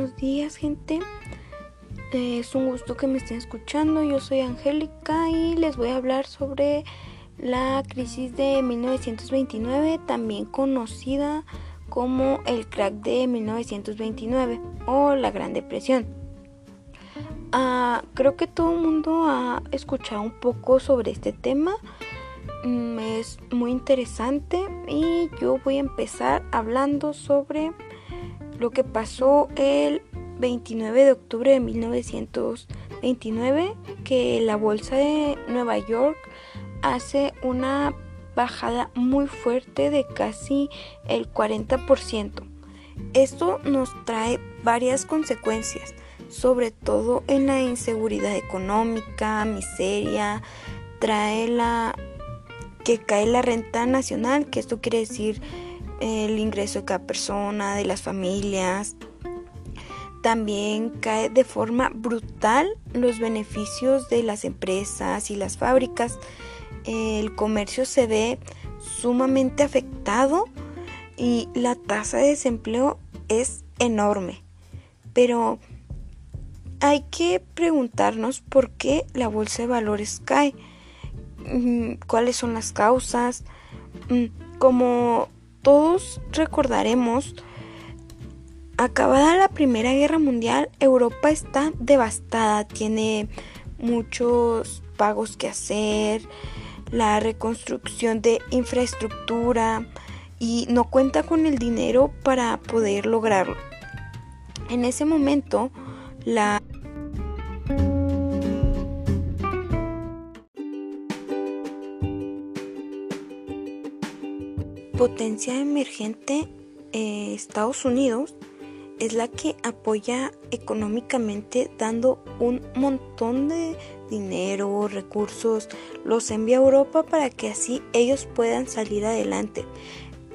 buenos días gente. Es un gusto que me estén escuchando. Yo soy Angélica y les voy a hablar sobre la crisis de 1929, también conocida como el crack de 1929 o la Gran Depresión. Ah, creo que todo el mundo ha escuchado un poco sobre este tema. Mm, es muy interesante y yo voy a empezar hablando sobre lo que pasó el 29 de octubre de 1929, que la bolsa de Nueva York hace una bajada muy fuerte de casi el 40%. Esto nos trae varias consecuencias, sobre todo en la inseguridad económica, miseria, trae la que cae la renta nacional, que esto quiere decir el ingreso de cada persona, de las familias. También cae de forma brutal los beneficios de las empresas y las fábricas. El comercio se ve sumamente afectado y la tasa de desempleo es enorme. Pero hay que preguntarnos por qué la bolsa de valores cae, mm, cuáles son las causas. Mm, como todos recordaremos, acabada la Primera Guerra Mundial, Europa está devastada, tiene muchos pagos que hacer, la reconstrucción de infraestructura y no cuenta con el dinero para poder lograrlo. En ese momento, la potencia emergente eh, Estados Unidos es la que apoya económicamente dando un montón de dinero, recursos, los envía a Europa para que así ellos puedan salir adelante.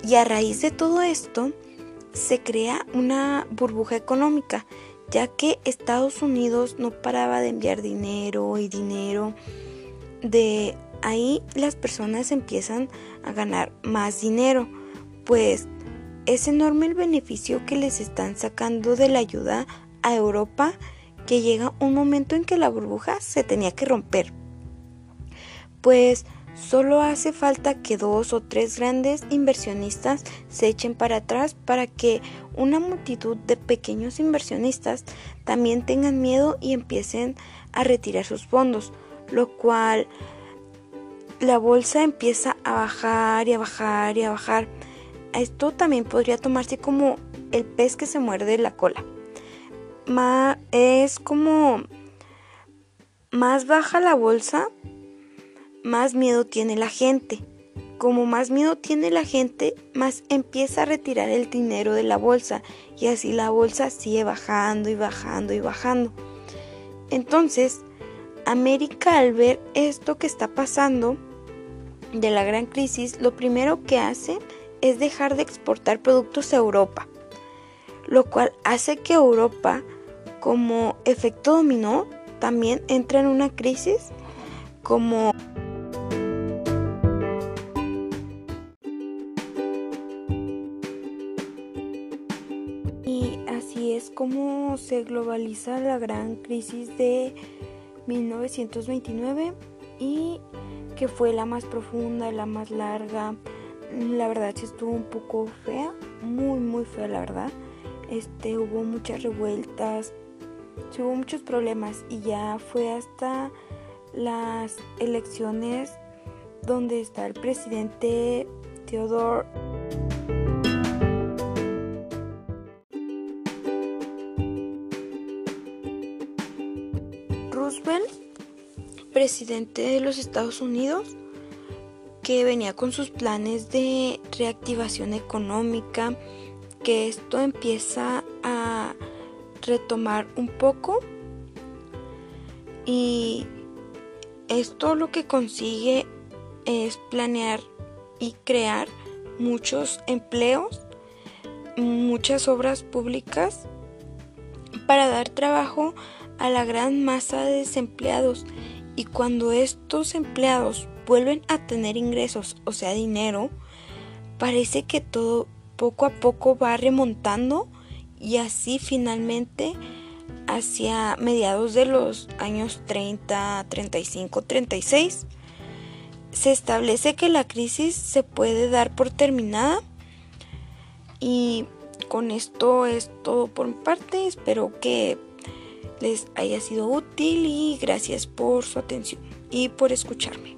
Y a raíz de todo esto se crea una burbuja económica, ya que Estados Unidos no paraba de enviar dinero y dinero de ahí las personas empiezan a ganar más dinero, pues es enorme el beneficio que les están sacando de la ayuda a Europa que llega un momento en que la burbuja se tenía que romper. Pues solo hace falta que dos o tres grandes inversionistas se echen para atrás para que una multitud de pequeños inversionistas también tengan miedo y empiecen a retirar sus fondos, lo cual la bolsa empieza a bajar y a bajar y a bajar. Esto también podría tomarse como el pez que se muerde la cola. es como más baja la bolsa, más miedo tiene la gente. Como más miedo tiene la gente, más empieza a retirar el dinero de la bolsa y así la bolsa sigue bajando y bajando y bajando. Entonces, América al ver esto que está pasando de la gran crisis, lo primero que hace es dejar de exportar productos a Europa, lo cual hace que Europa, como efecto dominó, también entra en una crisis como y así es como se globaliza la gran crisis de 1929 y que fue la más profunda, la más larga. La verdad sí estuvo un poco fea, muy muy fea la verdad. Este hubo muchas revueltas, hubo muchos problemas y ya fue hasta las elecciones donde está el presidente Theodore Roosevelt, presidente de los Estados Unidos, que venía con sus planes de reactivación económica, que esto empieza a retomar un poco. Y esto lo que consigue es planear y crear muchos empleos, muchas obras públicas para dar trabajo a la gran masa de desempleados y cuando estos empleados vuelven a tener ingresos, o sea, dinero, parece que todo poco a poco va remontando y así finalmente hacia mediados de los años 30, 35, 36 se establece que la crisis se puede dar por terminada y con esto es todo por mi parte. Espero que les haya sido útil y gracias por su atención y por escucharme.